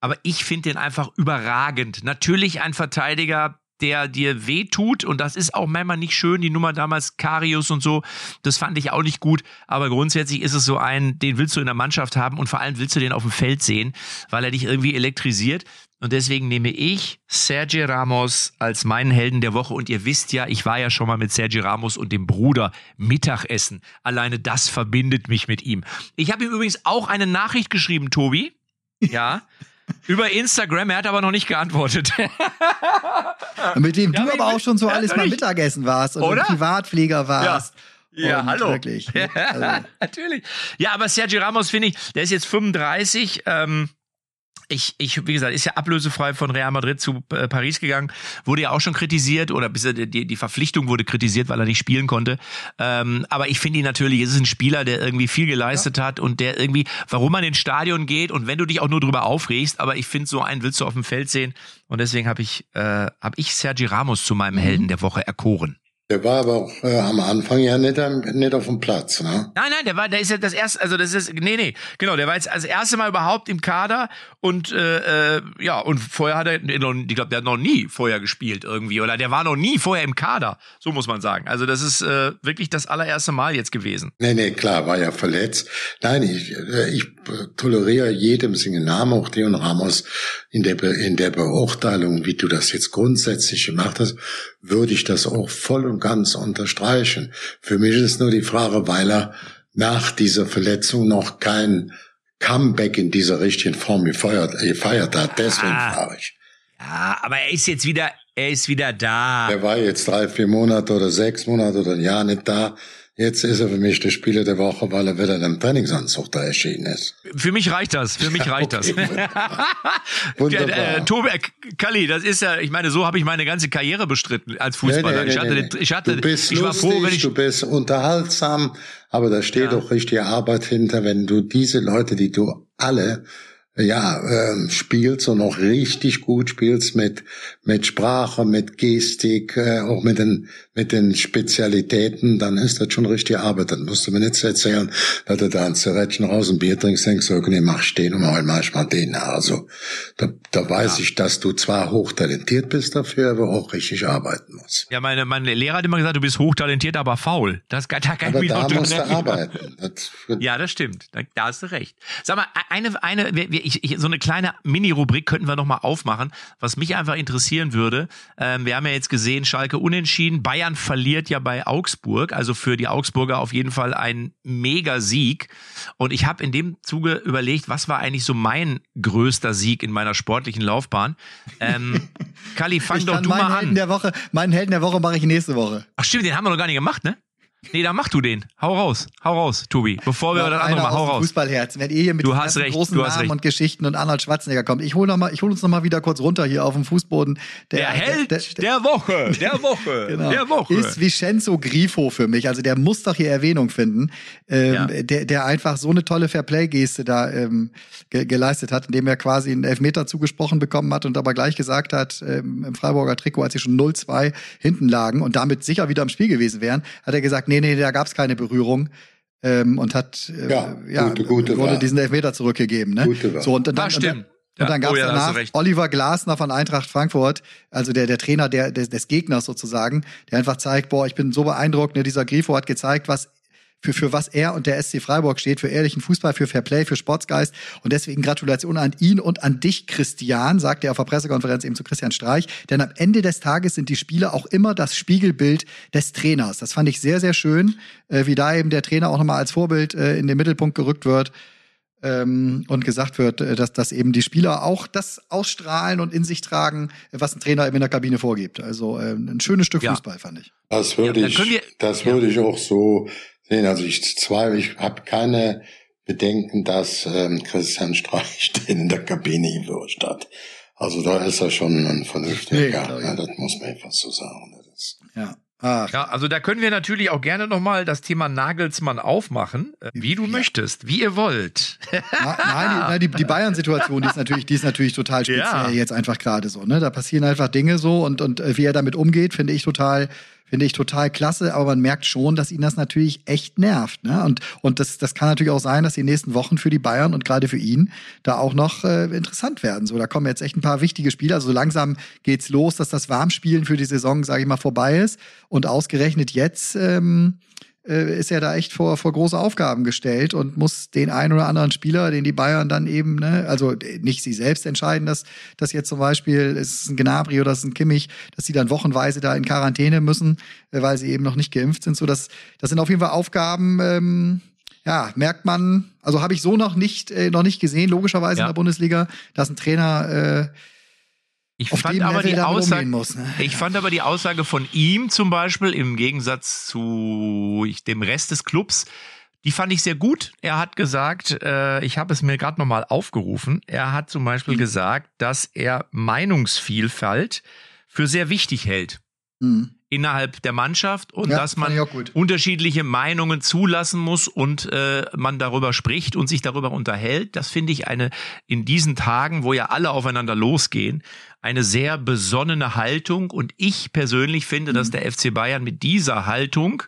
Aber ich finde den einfach überragend. Natürlich ein Verteidiger, der dir wehtut. Und das ist auch manchmal nicht schön, die Nummer damals Karius und so, das fand ich auch nicht gut, aber grundsätzlich ist es so ein, den willst du in der Mannschaft haben und vor allem willst du den auf dem Feld sehen, weil er dich irgendwie elektrisiert. Und deswegen nehme ich Sergio Ramos als meinen Helden der Woche. Und ihr wisst ja, ich war ja schon mal mit Sergio Ramos und dem Bruder Mittagessen, alleine das verbindet mich mit ihm. Ich habe ihm übrigens auch eine Nachricht geschrieben, Tobi, ja, [laughs] über Instagram, er hat aber noch nicht geantwortet. Mit dem Ja, du aber auch schon so ja, alles mal. Mittagessen warst und Oder? ein Privatflieger warst. Ja, Und hallo. Wirklich. [laughs] Also, Natürlich. Ja, aber Sergio Ramos finde ich, der ist jetzt 35. Ähm, ich, ich, wie gesagt, ist ja ablösefrei von Real Madrid zu äh, Paris gegangen, wurde ja auch schon kritisiert oder bis, die, die Verpflichtung wurde kritisiert, weil er nicht spielen konnte. Ähm, aber ich finde ihn natürlich, es ist ein Spieler, der irgendwie viel geleistet hat und der irgendwie, warum man ins Stadion geht und wenn du dich auch nur drüber aufregst, aber ich finde, so einen willst du auf dem Feld sehen und deswegen habe ich, äh, habe ich Sergio Ramos zu meinem Helden der Woche erkoren. Der war aber auch äh, am Anfang ja nicht, nicht auf dem Platz, ne? Nein, nein, der war, der ist ja das erste, also das ist, nee, nee, genau, der war jetzt das erste Mal überhaupt im Kader und äh, äh, ja, und vorher hat er, ich glaube, der hat noch nie vorher gespielt irgendwie oder der war noch nie vorher im Kader, so muss man sagen. Also das ist äh, wirklich das allererste Mal jetzt gewesen. Nee, nee, klar, war ja verletzt. Nein, ich, äh, ich äh, toleriere jedem singen Namen, auch Leon Ramos, in der, Be in der Beurteilung, wie du das jetzt grundsätzlich gemacht hast, würde ich das auch voll und ganz unterstreichen. Für mich ist es nur die Frage, weil er nach dieser Verletzung noch kein Comeback in dieser richtigen Form gefeiert, gefeiert hat. Deswegen Ah. frage ich. Ja, aber er ist jetzt wieder, er ist wieder da. Er war jetzt drei, vier Monate oder sechs Monate oder ein Jahr nicht da. Jetzt ist er für mich der Spieler der Woche, weil er wieder in einem Trainingsanzug da erschienen ist. Für mich reicht das. Für mich reicht das. Wunderbar. [laughs] Äh, Tobi, äh, Kalli, das ist ja, ich meine, so habe ich meine ganze Karriere bestritten als Fußballer. ich hatte, ich hatte, du bist ich war lustig, froh, wenn ich du bist unterhaltsam, aber da steht Ja. auch richtige Arbeit hinter, wenn du diese Leute, die du alle ja ähm, spielst und auch richtig gut spielst mit mit Sprache, mit Gestik, äh, auch mit den mit den Spezialitäten, dann ist das schon richtige Arbeit. Dann musst du mir nicht erzählen, dass du da ein Zerrätchen raus ein Bier trinkst, denkst du, okay, mach ich den und mach ich mal den. Also da, da weiß ich, dass du zwar hochtalentiert bist dafür, aber auch richtig arbeiten musst. Ja, meine, mein Lehrer hat immer gesagt, du bist hochtalentiert, aber faul. Das, da kann ich Aber mich da musst du arbeiten. Das, [laughs] Ja, das stimmt. Da, da hast du recht. Sag mal, eine, eine, wir- wir- ich, ich, so eine kleine Mini-Rubrik könnten wir noch mal aufmachen, was mich einfach interessieren würde. Ähm, wir haben ja jetzt gesehen, Schalke unentschieden. Bayern verliert ja bei Augsburg, also für die Augsburger auf jeden Fall ein Mega-Sieg. Und ich habe in dem Zuge überlegt, was war eigentlich so mein größter Sieg in meiner sportlichen Laufbahn? Ähm, [laughs] Kali, fang ich doch du mal Helden an. der Woche, meinen Helden der Woche mache ich nächste Woche. Ach stimmt, den haben wir noch gar nicht gemacht, ne? Nee, dann mach du den. Hau raus. Hau raus, Tobi. Bevor wir das andere mal, hau raus. Fußballherzen. Wenn ihr hier mit Du hast recht, großen du hast Namen recht. und Geschichten und Arnold Schwarzenegger kommt, ich hole noch mal, ich hole uns noch mal wieder kurz runter hier auf dem Fußboden. Der Held der, der Woche, der Woche, [laughs] Genau. der Woche. Ist Vincenzo Grifo für mich. Also der muss doch hier Erwähnung finden. Ähm, Ja. der, der einfach so eine tolle Fairplay-Geste da ähm, ge geleistet hat, indem er quasi einen Elfmeter zugesprochen bekommen hat und aber gleich gesagt hat, ähm, im Freiburger Trikot, als sie schon 0-2 hinten lagen und damit sicher wieder im Spiel gewesen wären, hat er gesagt, nee, nee, da gab es keine Berührung. Ähm, und hat äh, Ja, gute- gute wurde Wahl. diesen Elfmeter zurückgegeben. Ne? Gute Wahl. so und, und dann, dann, stimmt. und dann Ja. gab Oh es ja, hast du danach. Oliver Glasner von Eintracht Frankfurt, also der, der Trainer der, des, des Gegners sozusagen, der einfach zeigt, boah, ich bin so beeindruckt, ne, dieser Grifo hat gezeigt, was für, für was er und der SC Freiburg steht, für ehrlichen Fußball, für Fairplay, für Sportsgeist. Und deswegen Gratulation an ihn und an dich, Christian, sagt er auf der Pressekonferenz eben zu Christian Streich. Denn am Ende des Tages sind die Spieler auch immer das Spiegelbild des Trainers. Das fand ich sehr, sehr schön, äh, wie da eben der Trainer auch nochmal als Vorbild äh, in den Mittelpunkt gerückt wird. ähm, und gesagt wird, äh, dass, dass eben die Spieler auch das ausstrahlen und in sich tragen, was ein Trainer eben in der Kabine vorgibt. Also äh, ein schönes Stück Ja. Fußball, fand ich. Das würde Ja, ich, wir- das ja. würde ich auch so sehen. Also ich zweifle, ich habe keine Bedenken, dass ähm, Christian Streich [laughs] den in der Kabine gewünscht hat. Also da ist er schon ein Nee, vernünftiger. ich. ja, das muss man einfach so sagen. Das ist, Ja. Ach, Ja, also da können wir natürlich auch gerne nochmal das Thema Nagelsmann aufmachen, äh, wie du möchtest, wie ihr wollt. Na- Nein, die, nein, die, die Bayern-Situation, die ist natürlich, die ist natürlich total speziell Ja. jetzt einfach gerade so. Ne? Da passieren einfach Dinge so und und äh, wie er damit umgeht, finde ich total, finde ich total klasse. Aber man merkt schon, dass ihn das natürlich echt nervt. Ne? Und und das das kann natürlich auch sein, dass die nächsten Wochen für die Bayern und gerade für ihn da auch noch äh, interessant werden. So, da kommen jetzt echt ein paar wichtige Spiele. Also so langsam geht's los, dass das Warmspielen für die Saison, sage ich mal, vorbei ist. Und ausgerechnet jetzt. Ähm, äh, ist er da echt vor, vor große Aufgaben gestellt und muss den einen oder anderen Spieler, den die Bayern dann eben, ne, also nicht sie selbst entscheiden, dass, dass jetzt zum Beispiel ist es ein Gnabry oder ist es ein Kimmich, dass sie dann wochenweise da in Quarantäne müssen, äh, weil sie eben noch nicht geimpft sind. So, das, das sind auf jeden Fall Aufgaben, ähm, ja, merkt man, also habe ich so noch nicht, äh, noch nicht gesehen, logischerweise Ja. in der Bundesliga, dass ein Trainer äh, Ich fand aber Aussage, muss. Ne? ich fand aber die Aussage von ihm zum Beispiel im Gegensatz zu dem Rest des Clubs, die fand ich sehr gut. Er hat gesagt, äh, ich habe es mir gerade nochmal aufgerufen. Er hat zum Mhm. Beispiel gesagt, dass er Meinungsvielfalt für sehr wichtig hält Hm. innerhalb der Mannschaft und Ja, dass man unterschiedliche Meinungen zulassen muss und äh, man darüber spricht und sich darüber unterhält. Das finde ich eine in diesen Tagen, wo ja alle aufeinander losgehen, eine sehr besonnene Haltung. Und ich persönlich finde, dass der FC Bayern mit dieser Haltung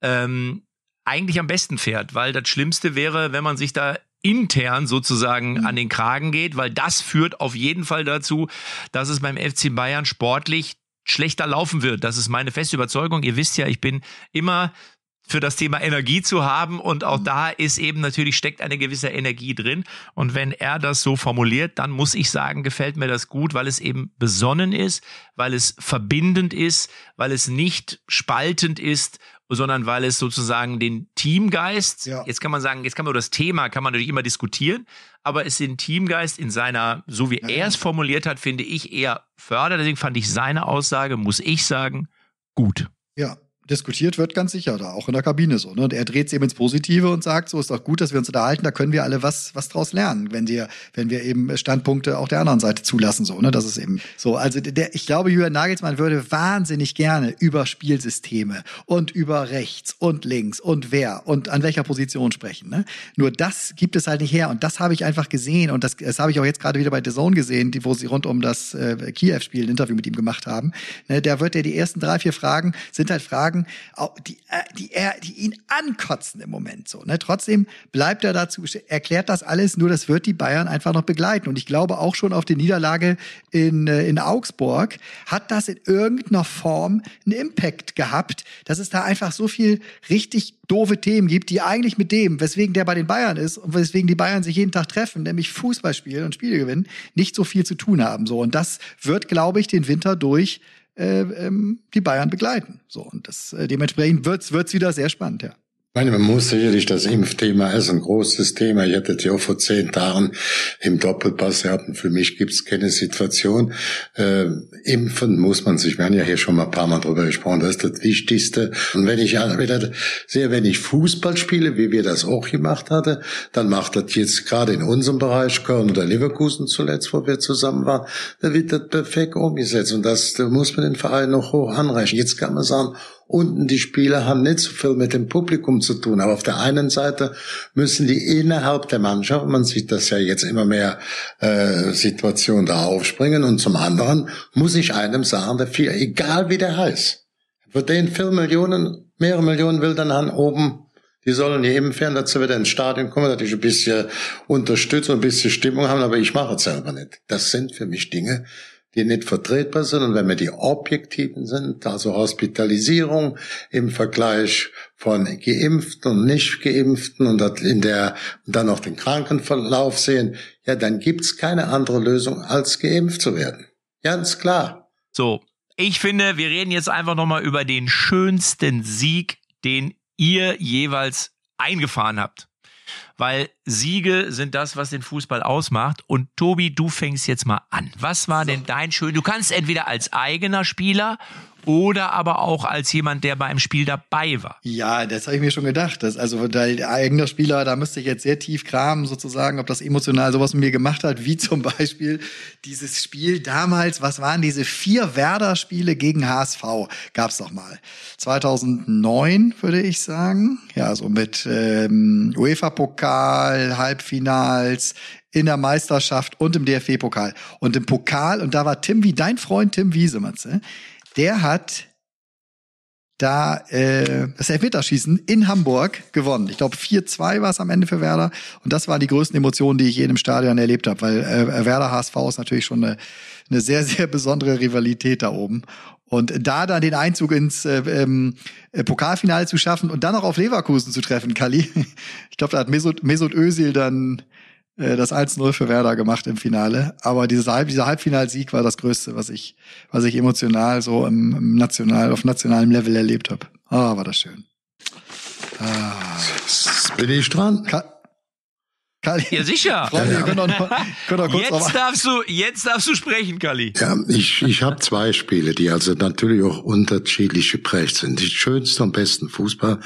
ähm, eigentlich am besten fährt, weil das Schlimmste wäre, wenn man sich da intern sozusagen an den Kragen geht, weil das führt auf jeden Fall dazu, dass es beim FC Bayern sportlich schlechter laufen wird. Das ist meine feste Überzeugung. Ihr wisst ja, ich bin immer für das Thema Energie zu haben und auch da ist eben natürlich steckt eine gewisse Energie drin und wenn er das so formuliert, dann muss ich sagen, gefällt mir das gut, weil es eben besonnen ist, weil es verbindend ist, weil es nicht spaltend ist sondern weil es sozusagen den Teamgeist, Ja. jetzt kann man sagen, jetzt kann man über das Thema, kann man natürlich immer diskutieren, aber es den Teamgeist in seiner, so wie er es formuliert hat, finde ich eher fördert. Deswegen fand ich seine Aussage, muss ich sagen, gut. Ja, diskutiert wird ganz sicher da, auch in der Kabine so. Ne? Und er dreht es eben ins Positive und sagt, so ist doch gut, dass wir uns unterhalten, da können wir alle was, was draus lernen, wenn wir, wenn wir eben Standpunkte auch der anderen Seite zulassen, so, ne? Das ist eben so. Also der, ich glaube, Jürgen Nagelsmann würde wahnsinnig gerne über Spielsysteme und über rechts und links und wer und an welcher Position sprechen. Ne? Nur das gibt es halt nicht her. Und das habe ich einfach gesehen und das, das habe ich auch jetzt gerade wieder bei The Zone gesehen, die, wo sie rund um das äh, Kiew-Spiel ein Interview mit ihm gemacht haben. Ne, da wird er die ersten drei, vier Fragen sind halt Fragen, au- die, äh, die, die ihn ankotzen im Moment so. Ne? Trotzdem bleibt er dazu, erklärt das alles, nur das wird die Bayern einfach noch begleiten. Und ich glaube auch schon auf die Niederlage in, äh, in Augsburg hat das in irgendeiner Form einen Impact gehabt, dass es da einfach so viel richtig doofe Themen gibt, die eigentlich mit dem, weswegen der bei den Bayern ist und weswegen die Bayern sich jeden Tag treffen, nämlich Fußball spielen und Spiele gewinnen, nicht so viel zu tun haben. So und das wird, glaube ich, den Winter durch äh, ähm, die Bayern begleiten. So und das äh, dementsprechend wird's wird's wieder sehr spannend, ja. Ich meine, man muss sicherlich, das Impfthema ist ein großes Thema. Ich hatte ja auch vor zehn Tagen im Doppelpass gehabt. Für mich gibt es keine Situation. Äh, impfen muss man sich. Wir haben ja hier schon mal ein paar Mal drüber gesprochen. Das ist das Wichtigste. Und wenn ich wieder sehe, wenn ich Fußball spiele, wie wir das auch gemacht hatten, dann macht das jetzt gerade in unserem Bereich, Köln oder Leverkusen zuletzt, wo wir zusammen waren, da wird das perfekt umgesetzt. Und das da muss man den Verein noch hoch anreichen. Jetzt kann man sagen, Unten die Spieler haben nicht so viel mit dem Publikum zu tun, aber auf der einen Seite müssen die innerhalb der Mannschaft, man sieht das ja jetzt immer mehr äh, Situationen da aufspringen und zum anderen muss ich einem sagen, der viel, egal wie der heißt, für den viel Millionen, mehrere Millionen will dann an oben die sollen hier werden, dass sie wieder ins Stadion kommen, dass ich ein bisschen unterstütze und ein bisschen Stimmung haben, aber ich mache es selber nicht. Das sind für mich Dinge, die nicht vertretbar sind. Und wenn wir die objektiven sind, also Hospitalisierung im Vergleich von Geimpften und Nicht-Geimpften und in der, dann noch den Krankenverlauf sehen, ja, dann gibt's keine andere Lösung, als geimpft zu werden. Ganz klar. So, ich finde, wir reden jetzt einfach nochmal über den schönsten Sieg, den ihr jeweils eingefahren habt. Weil Siege sind das, was den Fußball ausmacht. Und Tobi, du fängst jetzt mal an. Was war denn dein schön? Du kannst entweder als eigener Spieler oder aber auch als jemand, der bei einem Spiel dabei war. Ja, das habe ich mir schon gedacht. Das, also der eigener Spieler, da müsste ich jetzt sehr tief kramen, sozusagen, ob das emotional sowas mit mir gemacht hat, wie [laughs] zum Beispiel dieses Spiel damals, was waren diese vier Werder-Spiele gegen HSV? Gab's doch mal. 2009, würde ich sagen. Ja, so mit ähm, UEFA-Pokal, Halbfinals, in der Meisterschaft und im DFB-Pokal. Und im Pokal, und da war Tim wie dein Freund Tim Wiesemanns, ne? Der hat da äh, das Elfmeterschießen in Hamburg gewonnen. Ich glaube 4-2 war es am Ende für Werder und das waren die größten Emotionen, die ich je einem Stadion erlebt habe, weil äh, Werder HSV ist natürlich schon eine, eine sehr sehr besondere Rivalität da oben und da dann den Einzug ins äh, ähm, äh, Pokalfinale zu schaffen und dann noch auf Leverkusen zu treffen, Kali. [laughs] Ich glaube, da hat Mesut, Mesut Özil dann das 1-0 für Werder gemacht im Finale. Aber dieser, Halb dieser Halbfinalsieg war das Größte, was ich, was ich emotional so im, im national, auf nationalem Level erlebt habe. Ah, war das schön. Ah. Bin ich dran? Ka Kali. Ja, sicher. Freunde, ja, ja. Noch, noch jetzt, darfst du, jetzt darfst du sprechen, Kali. Ja, ich, ich habe zwei Spiele, die also natürlich auch unterschiedlich geprägt sind. Die schönste und besten Fußball,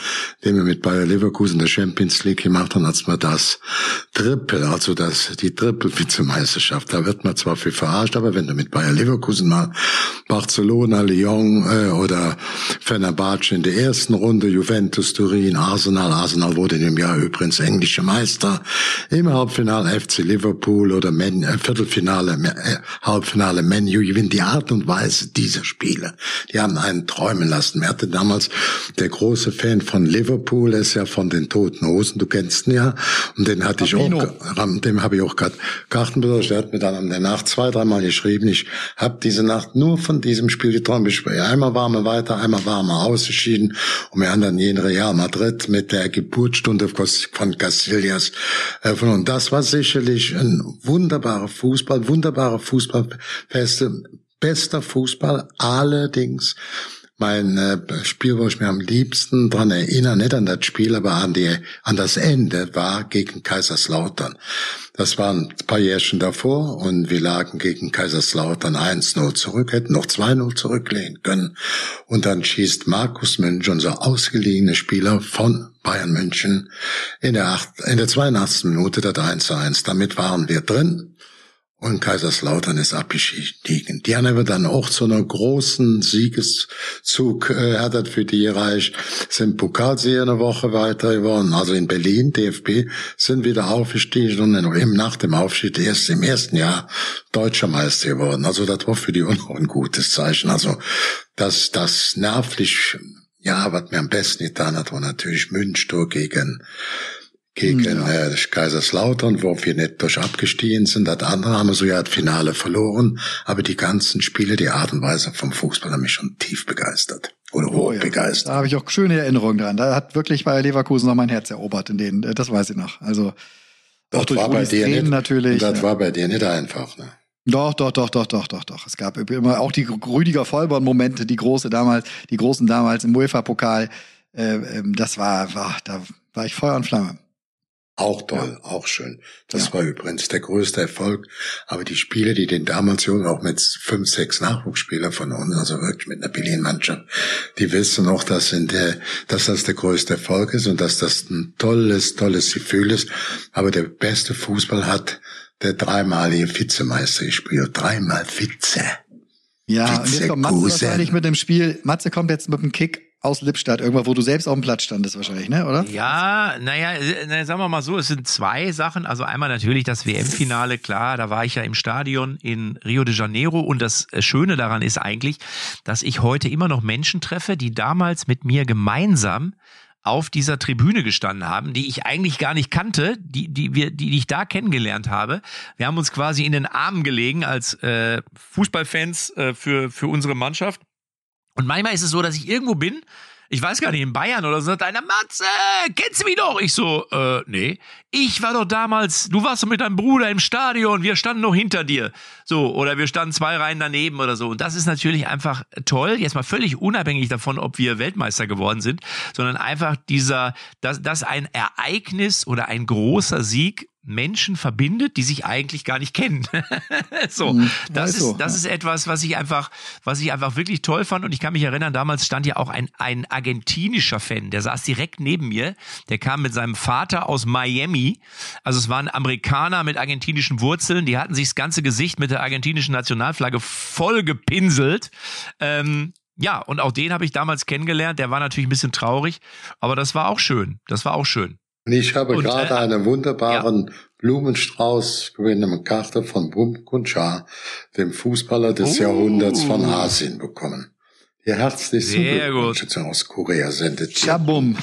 den wir mit Bayer Leverkusen der Champions League gemacht haben, als wir das Triple, also das, die Triple-Vizemeisterschaft, da wird man zwar viel verarscht, aber wenn du mit Bayer Leverkusen mal Barcelona, Lyon äh, oder Fenerbahce in der ersten Runde, Juventus, Turin, Arsenal, Arsenal wurde in dem Jahr übrigens englische Meister, im Halbfinale FC Liverpool oder Man, äh, Viertelfinale, äh, Halbfinale Menu gewinnt. Die Art und Weise dieser Spiele, die haben einen träumen lassen. Wir hatten damals der große Fan von Liverpool, ist ja von den Toten Hosen, du kennst ihn ja, und den hatte ich auch, dem habe ich auch gerade Karten besorgt. Der hat mir dann in der Nacht zwei, dreimal geschrieben, ich habe diese Nacht nur von diesem Spiel geträumt. Einmal waren wir weiter, einmal wir ausgeschieden und wir haben dann jeden Real Madrid mit der Geburtsstunde von Casillas und das war sicherlich ein wunderbarer Fußball, wunderbare Fußballfeste, bester Fußball. Allerdings mein äh, Spiel, wo ich mir am liebsten dran erinnere, nicht an das Spiel, aber an die, an das Ende, war gegen Kaiserslautern. Das waren ein paar Jährchen davor und wir lagen gegen Kaiserslautern 1-0 zurück, hätten noch 2-0 zurücklehnen können. Und dann schießt Markus Münch, unser ausgeliehene Spieler von Bayern München, in der, acht, in der 82. Minute das 1-1. Damit waren wir drin und Kaiserslautern ist abgestiegen. Die haben aber dann auch zu einer großen Siegeszug äh, hat für die erreicht, sind Pokalsieger eine Woche weiter geworden. Also in Berlin, DFB, sind wieder aufgestiegen und eben nach dem Aufstieg erst im ersten Jahr deutscher Meister geworden. Also das war für die auch ein gutes Zeichen. Also dass das nervlich, ja, was mir am besten getan hat, war natürlich Münchtor gegen gegen ja. äh, Kaiserslautern, wo wir nicht durch abgestiegen sind. Das andere haben wir so ja das Finale verloren. Aber die ganzen Spiele, die Art und Weise vom Fußball haben mich schon tief begeistert. Oder oh, ja. begeistert. Da habe ich auch schöne Erinnerungen dran. Da hat wirklich bei Leverkusen noch mein Herz erobert in denen. Das weiß ich noch. Also das auch durch war bei dir nicht, natürlich. Das ja. war bei dir nicht einfach, ne? Doch, doch, doch, doch, doch, doch, doch. Es gab immer auch die Rüdiger Vollborn-Momente, die große damals, die großen damals im UEFA-Pokal. Äh, ähm, das war, war, da war ich Feuer und Flamme. Auch toll, ja. auch schön. Das ja. war übrigens der größte Erfolg. Aber die Spiele, die den damals jungen, auch mit fünf, sechs Nachwuchsspieler von uns, also wirklich mit einer Berlin-Mannschaft, die wissen auch, dass, in der, dass das der größte Erfolg ist und dass das ein tolles, tolles Gefühl ist. Aber der beste Fußball hat der dreimalige Vizemeister gespielt. Dreimal Vize. Ja, Vize und jetzt kommt Matze wahrscheinlich mit dem Spiel. Matze kommt jetzt mit dem Kick aus Lippstadt, irgendwo, wo du selbst auf dem Platz standest wahrscheinlich, ne, oder? Ja, naja, na, sagen wir mal so, es sind zwei Sachen. Also einmal natürlich das WM-Finale, klar, da war ich ja im Stadion in Rio de Janeiro und das Schöne daran ist eigentlich, dass ich heute immer noch Menschen treffe, die damals mit mir gemeinsam auf dieser Tribüne gestanden haben, die ich eigentlich gar nicht kannte, die, die, wir, die ich da kennengelernt habe. Wir haben uns quasi in den Armen gelegen als äh, Fußballfans äh, für, für unsere Mannschaft und manchmal ist es so, dass ich irgendwo bin, ich weiß gar nicht, in Bayern oder so, sagt einer, Matze, kennst du mich doch? Ich so, äh, nee. Ich war doch damals, du warst doch mit deinem Bruder im Stadion, wir standen noch hinter dir. So, oder wir standen zwei Reihen daneben oder so. Und das ist natürlich einfach toll, jetzt mal völlig unabhängig davon, ob wir Weltmeister geworden sind, sondern einfach dieser, dass, dass ein Ereignis oder ein großer Sieg Menschen verbindet, die sich eigentlich gar nicht kennen. [laughs] so, Hm, das weiß ist das ja. ist etwas, was ich einfach, was ich einfach wirklich toll fand. Und ich kann mich erinnern, damals stand ja auch ein ein argentinischer Fan, der saß direkt neben mir. Der kam mit seinem Vater aus Miami. Also es waren Amerikaner mit argentinischen Wurzeln. Die hatten sich das ganze Gesicht mit der argentinischen Nationalflagge voll gepinselt. Ähm, ja, und auch den habe ich damals kennengelernt. Der war natürlich ein bisschen traurig, aber das war auch schön. Das war auch schön. Und ich habe Und, gerade äh, einen wunderbaren Blumenstrauß in einer Karte von Bum Kunchar, dem Fußballer des Oh. Jahrhunderts von Asien bekommen. Die herzlichsten Sehr Glückwünsche aus Korea sendet. Tjabum.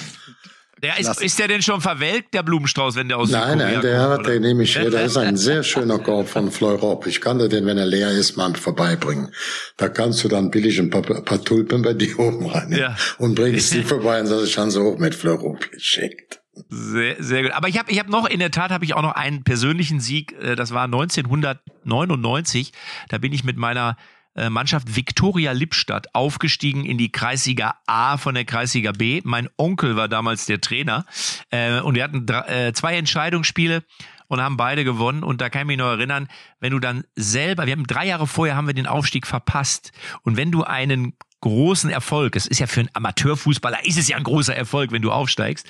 Der ist, ist der denn schon verwelkt, der Blumenstrauß, wenn der aus Nein, Südkorea nein, der kommt, hat, den nehme ich hier. Da ist ein sehr [laughs] schöner Korb von Fleurop. Ich kann dir den, wenn er leer ist, mal vorbeibringen. Da kannst du dann billig ein paar, paar Tulpen bei dir oben rein Ja. und bringst die vorbei und sagst, ich habe sie auch mit Fleurop geschickt. Sehr, sehr gut. Aber ich habe ich hab noch, in der Tat habe ich auch noch einen persönlichen Sieg. äh, Das war 1999. Da bin ich mit meiner äh, Mannschaft Viktoria Lippstadt aufgestiegen in die Kreisliga A von der Kreisliga B. Mein Onkel war damals der Trainer. Äh, Und wir hatten zwei Entscheidungsspiele und haben beide gewonnen. Und da kann ich mich noch erinnern, wenn du dann selber, wir haben drei Jahre vorher haben wir den Aufstieg verpasst. Und wenn du einen großen Erfolg, es ist ja für einen Amateurfußballer, ist es ja ein großer Erfolg, wenn du aufsteigst.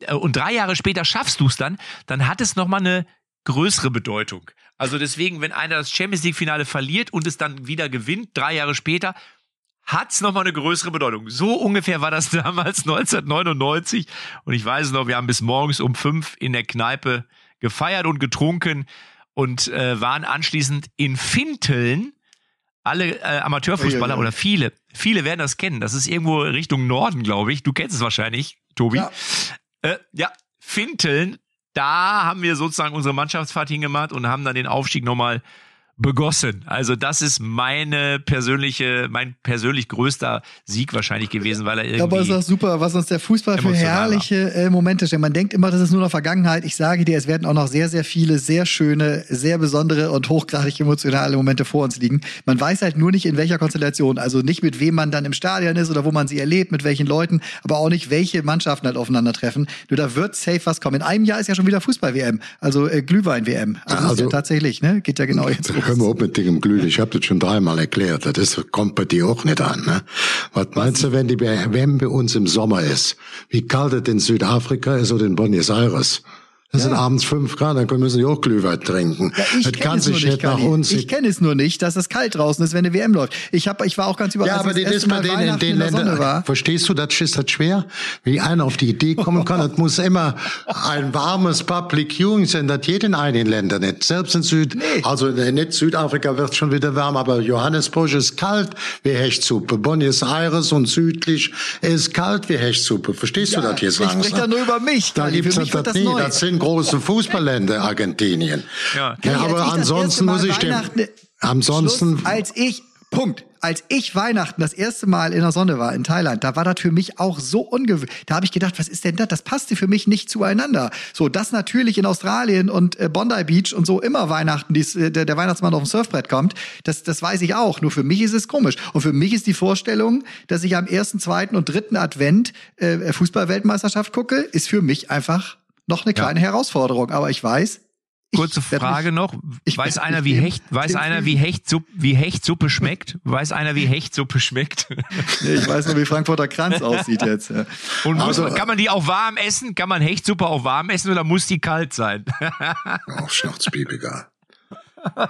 Äh, Und drei Jahre später schaffst du es dann, dann hat es nochmal eine größere Bedeutung. Also deswegen, wenn einer das Champions League Finale verliert und es dann wieder gewinnt, drei Jahre später, hat's noch mal eine größere Bedeutung. So ungefähr war das [laughs] damals 1999. Und ich weiß es noch, wir haben bis morgens um fünf in der Kneipe gefeiert und getrunken und äh, waren anschließend in Finteln. Alle äh, Amateurfußballer Uiuiui. oder viele, viele werden das kennen. Das ist irgendwo Richtung Norden, glaube ich. Du kennst es wahrscheinlich, Tobi. Ja. Äh, ja, Finteln, da haben wir sozusagen unsere Mannschaftsfahrt hingemacht und haben dann den Aufstieg nochmal begossen. Also das ist meine persönliche, mein persönlich größter Sieg wahrscheinlich gewesen, weil er irgendwie. Aber es ist auch super, was uns der Fußball für herrliche äh, Momente stellt. Man denkt immer, das ist nur noch Vergangenheit. Ich sage dir, es werden auch noch sehr, sehr viele sehr schöne, sehr besondere und hochgradig emotionale Momente vor uns liegen. Man weiß halt nur nicht, in welcher Konstellation. Also nicht, mit wem man dann im Stadion ist oder wo man sie erlebt, mit welchen Leuten, aber auch nicht, welche Mannschaften halt aufeinandertreffen. Nur da wird safe was kommen. In einem Jahr ist ja schon wieder Fußball-WM, also äh, Glühwein-WM. Also, Also- ja tatsächlich, ne? Geht ja genau jetzt los. Hör mal auf mit dem Glüh. Ich habe das schon dreimal erklärt. Das kommt bei dir auch nicht an. Ne? Was meinst du, wenn die WM bei uns im Sommer ist? Wie kalt es in Südafrika ist oder in Buenos Aires? Das sind abends fünf Grad, dann müssen die auch Glühwein trinken. Ja, ich das kenne kann es nur sich nicht, nach uns. Ich kenne es nur nicht, dass es kalt draußen ist, wenn eine WM läuft. Ich, hab, ich war auch ganz überrascht, ja, aber ich das ist bei denen in den Ländern. Verstehst du, das ist das schwer? Wie einer auf die Idee kommen kann, es muss immer ein warmes Public Viewing sein, das jeden in Ländern nicht. Selbst in Süd, also nicht Südafrika wird schon wieder warm, aber Johannesburg ist kalt wie Hechtsuppe. Buenos Aires und südlich ist kalt wie Hechtsuppe. Verstehst du das jetzt ich langsam? spreche da nur über mich, Da gibt's das, das nie. neu. Das sind große Fußballländer, Argentinien. Ja. ja aber ansonsten muss ich dem, ansonsten, Schluss, als ich, Punkt, als ich Weihnachten das erste Mal in der Sonne war in Thailand, da war das für mich auch so ungewöhnlich. Da habe ich gedacht, was ist denn das? Das passte für mich nicht zueinander. So, das natürlich in Australien und äh, Bondi Beach und so immer Weihnachten, dies, äh, der, der Weihnachtsmann auf dem Surfbrett kommt, das, das weiß ich auch. Nur für mich ist es komisch. Und für mich ist die Vorstellung, dass ich am ersten, zweiten und dritten Advent äh, Fußball-Weltmeisterschaft gucke, ist für mich einfach noch eine kleine Herausforderung. Aber ich weiß, ich Kurze Frage mich- noch. ich Weiß einer, wie Hecht, weiß einer, wie Hechtsuppe, wie Hechtsuppe schmeckt? Weiß einer, wie Hechtsuppe schmeckt? Nee, ich weiß nur, wie Frankfurter Kranz aussieht jetzt. Ja. Und muss, Also- kann man die auch warm essen? Kann man Hechtsuppe auch warm essen oder muss die kalt sein? auch Schnauzpiep egal. [laughs]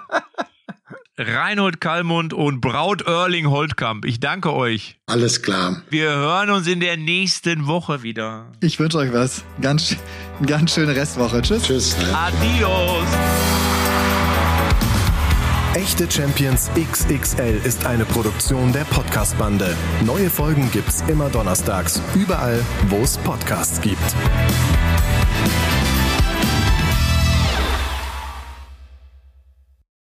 Reinhold Kallmund und Braut Erling Holtkamp. Ich danke euch. Alles klar. Wir hören uns in der nächsten Woche wieder. Ich wünsche euch was. Ganz, eine ganz schöne Restwoche. Tschüss. Tschüss. Ne? Adios. Echte Champions XXL ist eine Produktion der Podcast-Bande. Neue Folgen gibt's immer donnerstags, überall, wo es Podcasts gibt.